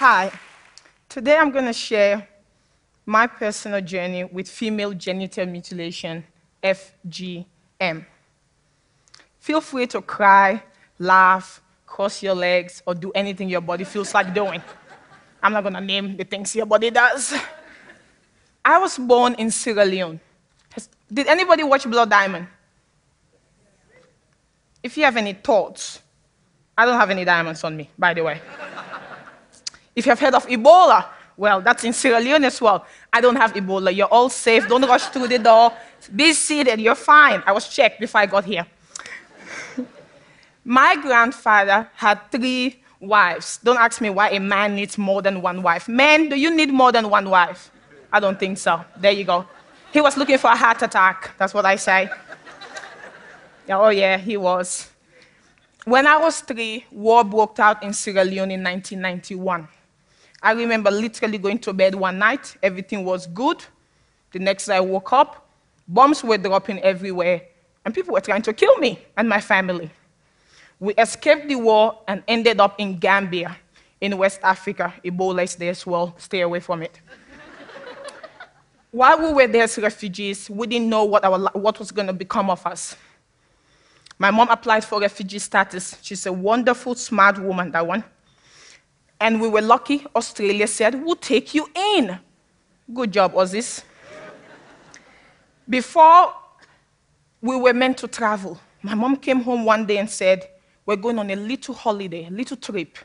Hi. Today I'm going to share my personal journey with female genital mutilation, FGM. Feel free to cry, laugh, cross your legs, or do anything your body feels like doing. I'm not going to name the things your body does. I was born in Sierra Leone. Did anybody watch Blood Diamond? If you have any thoughts, I don't have any diamonds on me, by the way. If you have heard of Ebola, well, that's in Sierra Leone as well. I don't have Ebola. You're all safe. Don't rush through the door. Be seated. You're fine. I was checked before I got here. My grandfather had three wives. Don't ask me why a man needs more than one wife. Men, do you need more than one wife? I don't think so. There you go. He was looking for a heart attack. That's what I say. oh, yeah, he was. When I was three, war broke out in Sierra Leone in 1991. I remember literally going to bed one night, everything was good. The next day I woke up, bombs were dropping everywhere, and people were trying to kill me and my family. We escaped the war and ended up in Gambia, in West Africa. Ebola is there as well, stay away from it. While we were there as refugees, we didn't know what, our, what was going to become of us. My mom applied for refugee status. She's a wonderful, smart woman, that one. And we were lucky. Australia said, We'll take you in. Good job, Aussies. Before we were meant to travel, my mom came home one day and said, We're going on a little holiday, a little trip.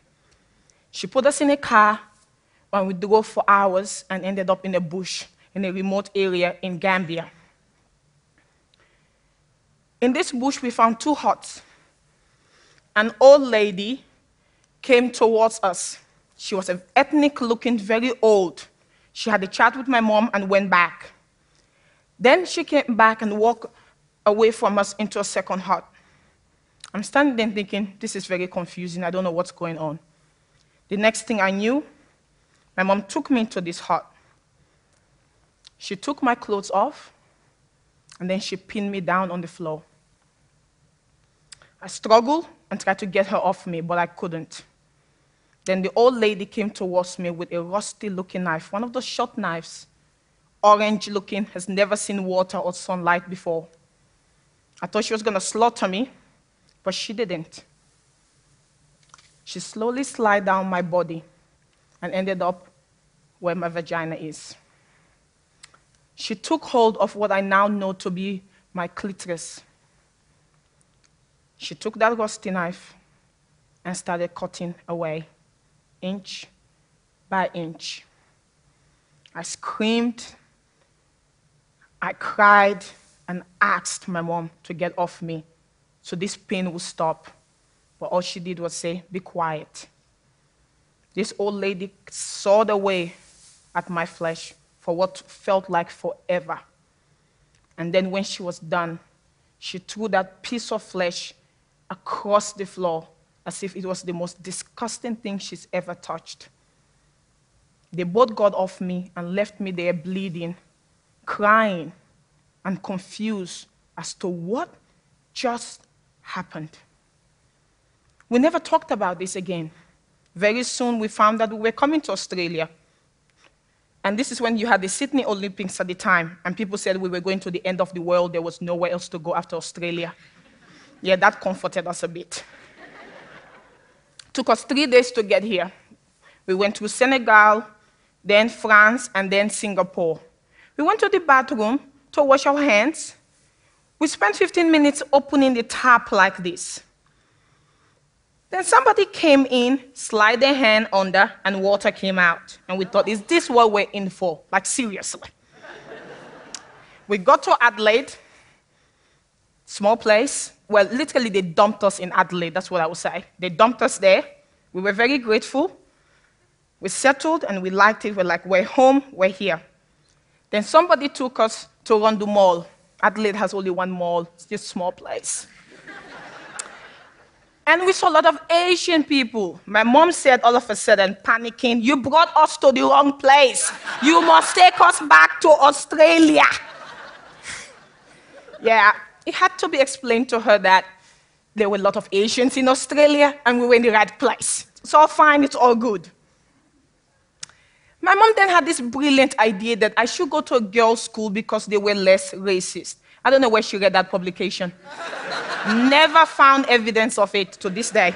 She put us in a car and we drove for hours and ended up in a bush in a remote area in Gambia. In this bush, we found two huts. An old lady came towards us she was an ethnic looking, very old. She had a chat with my mom and went back. Then she came back and walked away from us into a second hut. I'm standing there thinking, this is very confusing. I don't know what's going on. The next thing I knew, my mom took me into this hut. She took my clothes off, and then she pinned me down on the floor. I struggled and tried to get her off me, but I couldn't. Then the old lady came towards me with a rusty looking knife, one of those short knives, orange looking, has never seen water or sunlight before. I thought she was going to slaughter me, but she didn't. She slowly slid down my body and ended up where my vagina is. She took hold of what I now know to be my clitoris. She took that rusty knife and started cutting away inch by inch. I screamed, I cried, and asked my mom to get off me so this pain would stop. But all she did was say, Be quiet. This old lady sawed away at my flesh for what felt like forever. And then when she was done, she threw that piece of flesh across the floor as if it was the most disgusting thing she's ever touched. They both got off me and left me there bleeding, crying, and confused as to what just happened. We never talked about this again. Very soon we found that we were coming to Australia. And this is when you had the Sydney Olympics at the time, and people said we were going to the end of the world, there was nowhere else to go after Australia. Yeah, that comforted us a bit. Took us three days to get here. We went to Senegal, then France, and then Singapore. We went to the bathroom to wash our hands. We spent 15 minutes opening the tap like this. Then somebody came in, slid their hand under, and water came out. And we thought, is this what we're in for? Like, seriously. we got to Adelaide, small place. Well, literally, they dumped us in Adelaide, that's what I would say. They dumped us there. We were very grateful. We settled and we liked it. We're like, we're home, we're here. Then somebody took us to Rundle Mall. Adelaide has only one mall, it's just a small place. and we saw a lot of Asian people. My mom said, all of a sudden, panicking, You brought us to the wrong place. You must take us back to Australia. yeah, it had to be explained to her that there were a lot of Asians in Australia and we were in the right place. It's all fine, it's all good. My mom then had this brilliant idea that I should go to a girls' school because they were less racist. I don't know where she read that publication. Never found evidence of it to this day.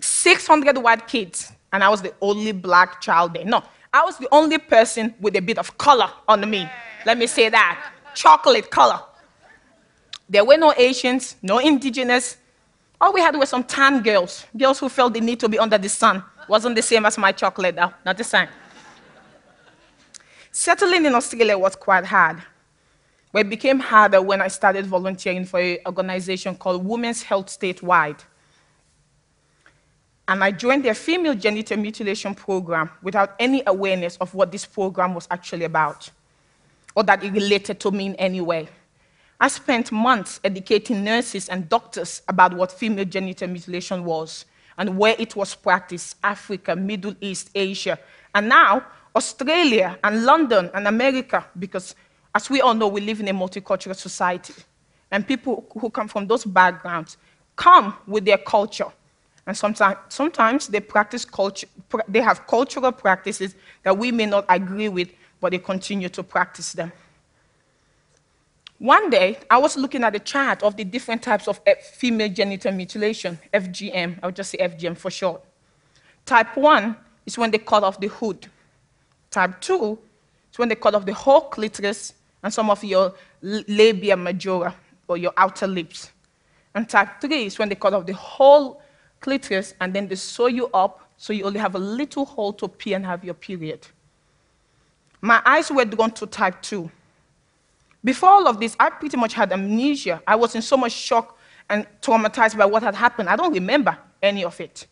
600 white kids, and I was the only black child there. No, I was the only person with a bit of color on me. Let me say that chocolate color. There were no Asians, no indigenous. All we had were some tan girls, girls who felt the need to be under the sun. Wasn't the same as my chocolate, though, not the same. Settling in Australia was quite hard. But it became harder when I started volunteering for an organization called Women's Health Statewide. And I joined their female genital mutilation program without any awareness of what this program was actually about, or that it related to me in any way. I spent months educating nurses and doctors about what female genital mutilation was and where it was practiced Africa, Middle East, Asia, and now Australia and London and America, because as we all know, we live in a multicultural society. And people who come from those backgrounds come with their culture. And sometimes, sometimes they practice culture, they have cultural practices that we may not agree with, but they continue to practice them. One day, I was looking at a chart of the different types of eh, female genital mutilation, FGM. I would just say FGM for short. Type 1 is when they cut off the hood. Type 2 is when they cut off the whole clitoris and some of your labia majora, or your outer lips. And type 3 is when they cut off the whole clitoris and then they sew you up so you only have a little hole to pee and have your period. My eyes were drawn to type 2. Before all of this, I pretty much had amnesia. I was in so much shock and traumatized by what had happened. I don't remember any of it.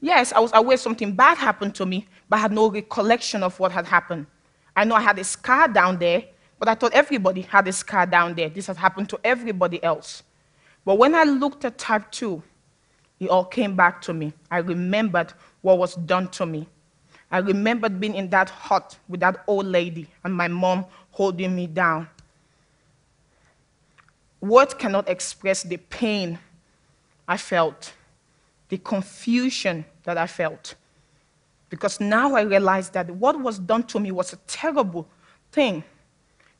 Yes, I was aware something bad happened to me, but I had no recollection of what had happened. I know I had a scar down there, but I thought everybody had a scar down there. This had happened to everybody else. But when I looked at type 2, it all came back to me. I remembered what was done to me. I remembered being in that hut with that old lady and my mom holding me down. Words cannot express the pain I felt, the confusion that I felt. Because now I realize that what was done to me was a terrible thing.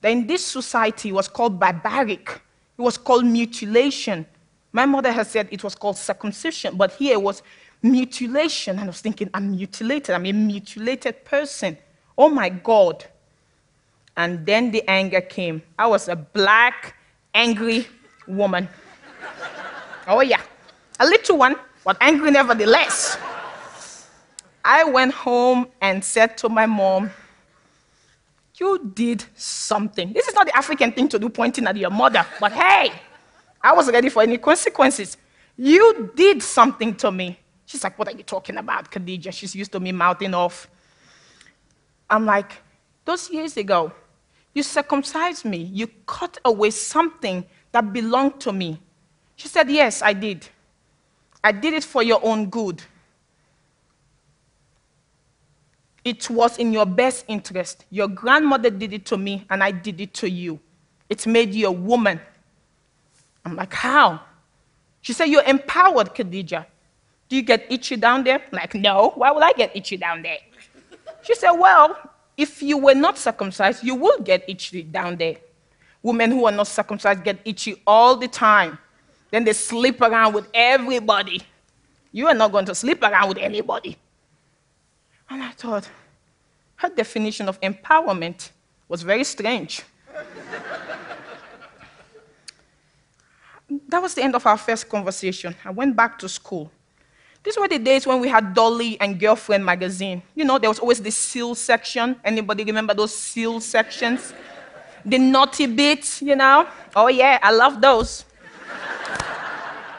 That in this society was called barbaric, it was called mutilation. My mother has said it was called circumcision, but here it was mutilation. And I was thinking, I'm mutilated, I'm a mutilated person. Oh my God. And then the anger came. I was a black, angry woman. Oh, yeah. A little one, but angry nevertheless. I went home and said to my mom, You did something. This is not the African thing to do, pointing at your mother, but hey, I was ready for any consequences. You did something to me. She's like, What are you talking about, Khadija? She's used to me mouthing off. I'm like, Those years ago, you circumcised me. You cut away something that belonged to me. She said, Yes, I did. I did it for your own good. It was in your best interest. Your grandmother did it to me, and I did it to you. It made you a woman. I'm like, How? She said, You're empowered, Khadija. Do you get itchy down there? I'm like, no. Why would I get itchy down there? She said, Well, if you were not circumcised, you would get itchy down there. Women who are not circumcised get itchy all the time. Then they sleep around with everybody. You are not going to sleep around with anybody. And I thought, her definition of empowerment was very strange. that was the end of our first conversation. I went back to school. These were the days when we had Dolly and Girlfriend magazine. You know, there was always the seal section. Anybody remember those seal sections? The naughty bits, you know? Oh, yeah, I love those.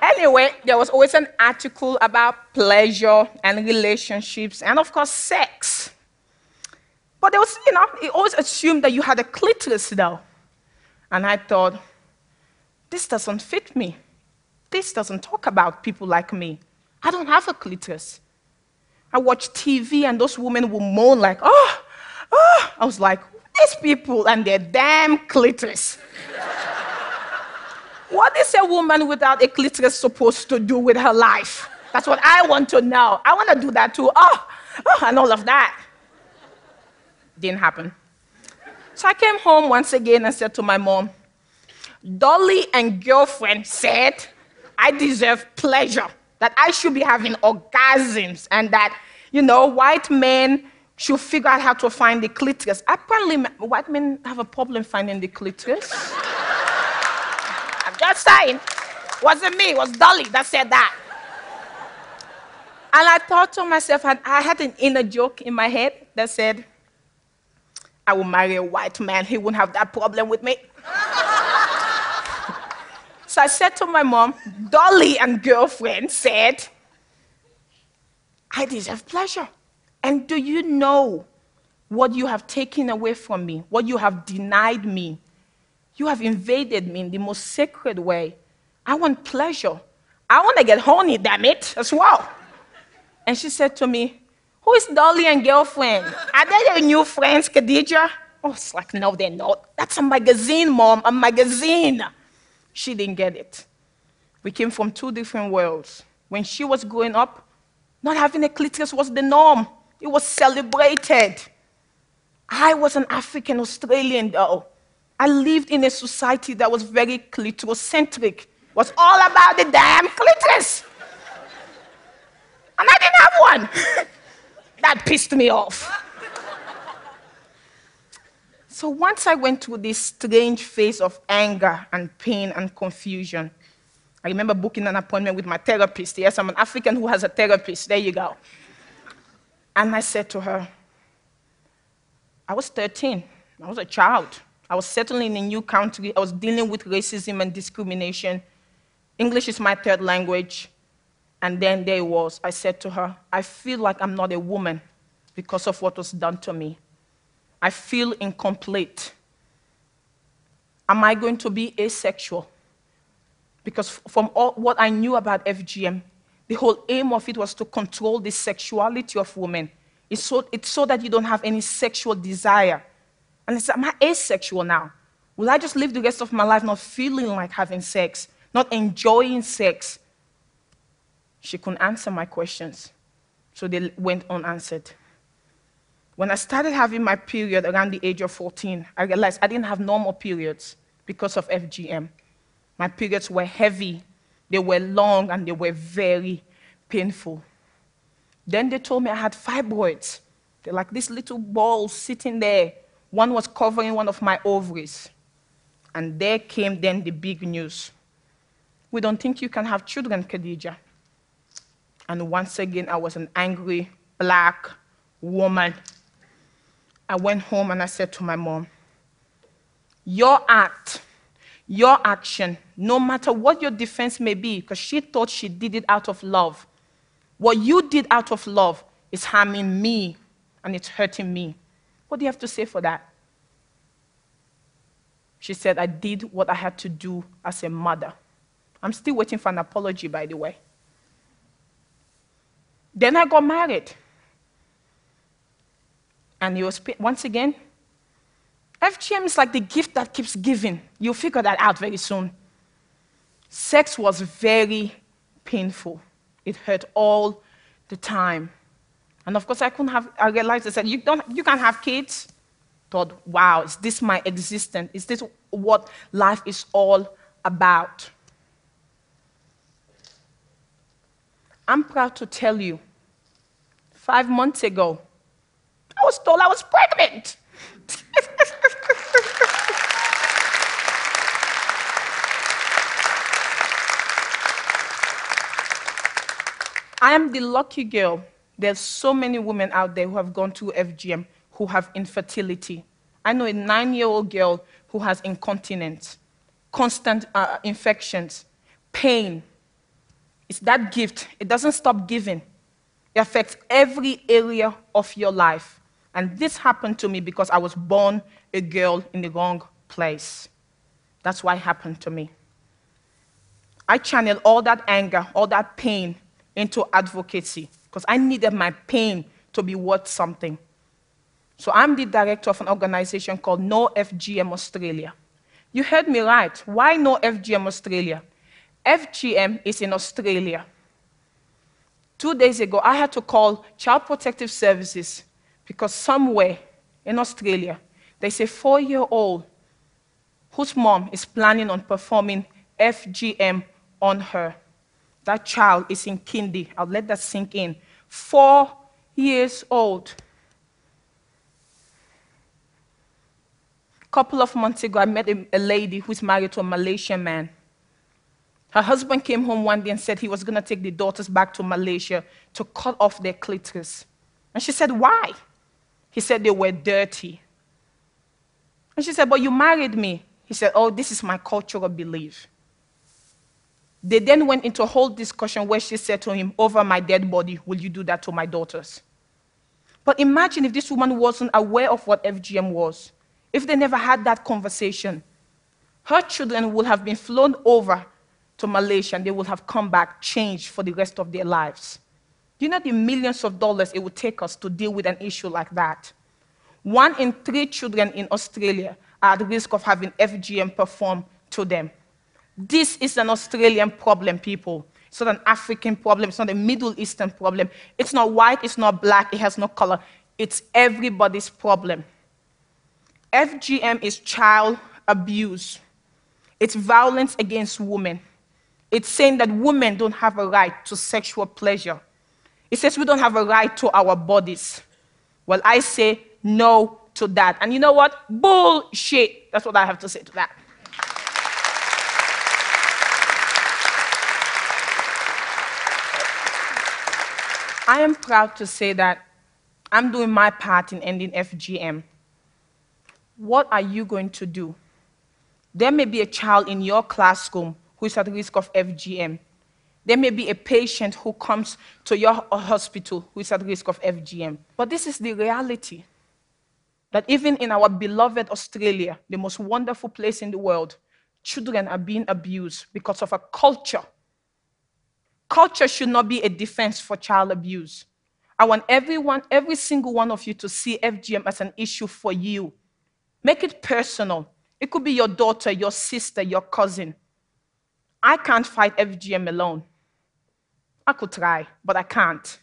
anyway, there was always an article about pleasure and relationships and, of course, sex. But there was, you know, it always assumed that you had a clitoris, though. And I thought, this doesn't fit me. This doesn't talk about people like me. I don't have a clitoris. I watch TV and those women will moan like, oh, oh. I was like, these people and their damn clitoris. what is a woman without a clitoris supposed to do with her life? That's what I want to know. I want to do that too. Oh, oh, and all of that. Didn't happen. So I came home once again and said to my mom, Dolly and girlfriend said I deserve pleasure, that I should be having orgasms, and that, you know, white men should figure out how to find the clitoris. Apparently, white men have a problem finding the clitoris. I'm just saying. Wasn't me, it was Dolly that said that. And I thought to myself, I had an inner joke in my head that said, I will marry a white man, he wouldn't have that problem with me. So I said to my mom, Dolly and girlfriend said, I deserve pleasure. And do you know what you have taken away from me, what you have denied me? You have invaded me in the most sacred way. I want pleasure. I want to get horny, damn it, as well. And she said to me, Who is Dolly and girlfriend? Are they your new friends, Khadija? Oh, it's like, No, they're not. That's a magazine, mom, a magazine. She didn't get it. We came from two different worlds. When she was growing up, not having a clitoris was the norm. It was celebrated. I was an African Australian, though. I lived in a society that was very clitorocentric. It was all about the damn clitoris. And I didn't have one. that pissed me off. So once I went through this strange phase of anger and pain and confusion, I remember booking an appointment with my therapist. Yes, I'm an African who has a therapist. There you go. And I said to her, I was 13, I was a child. I was settling in a new country. I was dealing with racism and discrimination. English is my third language. And then there was. I said to her, I feel like I'm not a woman because of what was done to me. I feel incomplete. Am I going to be asexual? Because from all, what I knew about FGM, the whole aim of it was to control the sexuality of women. It's so, it's so that you don't have any sexual desire. And I said, Am I asexual now? Will I just live the rest of my life not feeling like having sex, not enjoying sex? She couldn't answer my questions, so they went unanswered. When I started having my period around the age of 14, I realized I didn't have normal periods because of FGM. My periods were heavy they were long and they were very painful. Then they told me I had fibroids. They're like these little balls sitting there. One was covering one of my ovaries. And there came then the big news. We don't think you can have children, Khadija. And once again, I was an angry black woman. I went home and I said to my mom, Your act your action, no matter what your defense may be, because she thought she did it out of love. What you did out of love is harming me and it's hurting me. What do you have to say for that? She said, I did what I had to do as a mother. I'm still waiting for an apology, by the way. Then I got married. And it was, once again, FGM is like the gift that keeps giving. You'll figure that out very soon. Sex was very painful. It hurt all the time. And of course, I couldn't have, I realized, I said, you, don't, you can't have kids. Thought, wow, is this my existence? Is this what life is all about? I'm proud to tell you, five months ago, was told I was pregnant. I am the lucky girl. There's so many women out there who have gone through FGM who have infertility. I know a nine year old girl who has incontinence, constant uh, infections, pain. It's that gift. It doesn't stop giving, it affects every area of your life. And this happened to me because I was born a girl in the wrong place. That's why it happened to me. I channeled all that anger, all that pain into advocacy because I needed my pain to be worth something. So I'm the director of an organization called No FGM Australia. You heard me right. Why No FGM Australia? FGM is in Australia. Two days ago, I had to call Child Protective Services because somewhere in Australia, there's a four year old whose mom is planning on performing FGM on her. That child is in kindy. I'll let that sink in. Four years old. A couple of months ago, I met a, lady who's married to a Malaysian man. Her husband came home one day and said he was going to take the daughters back to Malaysia to cut off their clitoris. And she said, Why? He said they were dirty. And she said, But you married me. He said, Oh, this is my cultural belief. They then went into a whole discussion where she said to him, Over my dead body, will you do that to my daughters? But imagine if this woman wasn't aware of what FGM was, if they never had that conversation. Her children would have been flown over to Malaysia and they would have come back changed for the rest of their lives. Do you know the millions of dollars it would take us to deal with an issue like that? One in three children in Australia are at risk of having FGM performed to them. This is an Australian problem, people. It's not an African problem. It's not a Middle Eastern problem. It's not white. It's not black. It has no color. It's everybody's problem. FGM is child abuse. It's violence against women. It's saying that women don't have a right to sexual pleasure. It says we don't have a right to our bodies. Well, I say no to that. And you know what? Bullshit. That's what I have to say to that. I am proud to say that I'm doing my part in ending FGM. What are you going to do? There may be a child in your classroom who is at risk of FGM. There may be a patient who comes to your hospital who is at risk of FGM. But this is the reality that even in our beloved Australia, the most wonderful place in the world, children are being abused because of a culture. Culture should not be a defense for child abuse. I want everyone, every single one of you to see FGM as an issue for you. Make it personal. It could be your daughter, your sister, your cousin. I can't fight FGM alone. I could try, but I can't.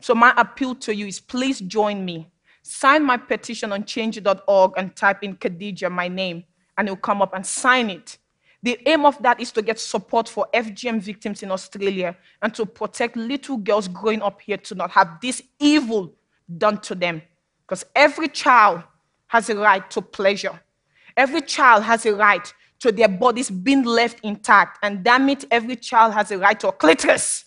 So, my appeal to you is please join me. Sign my petition on change.org and type in Khadija, my name, and it'll come up and sign it. The aim of that is to get support for FGM victims in Australia and to protect little girls growing up here to not have this evil done to them. Because every child has a right to pleasure, every child has a right to their bodies being left intact. And damn it, every child has a right to a clitoris.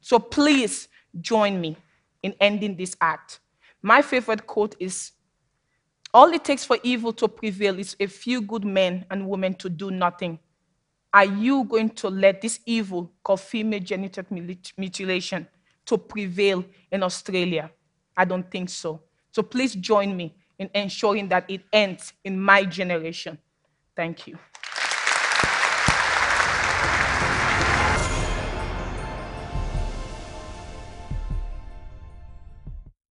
So please join me in ending this act. My favorite quote is All it takes for evil to prevail is a few good men and women to do nothing. Are you going to let this evil called female genital mutilation to prevail in Australia? I don't think so. So please join me in ensuring that it ends in my generation. Thank you.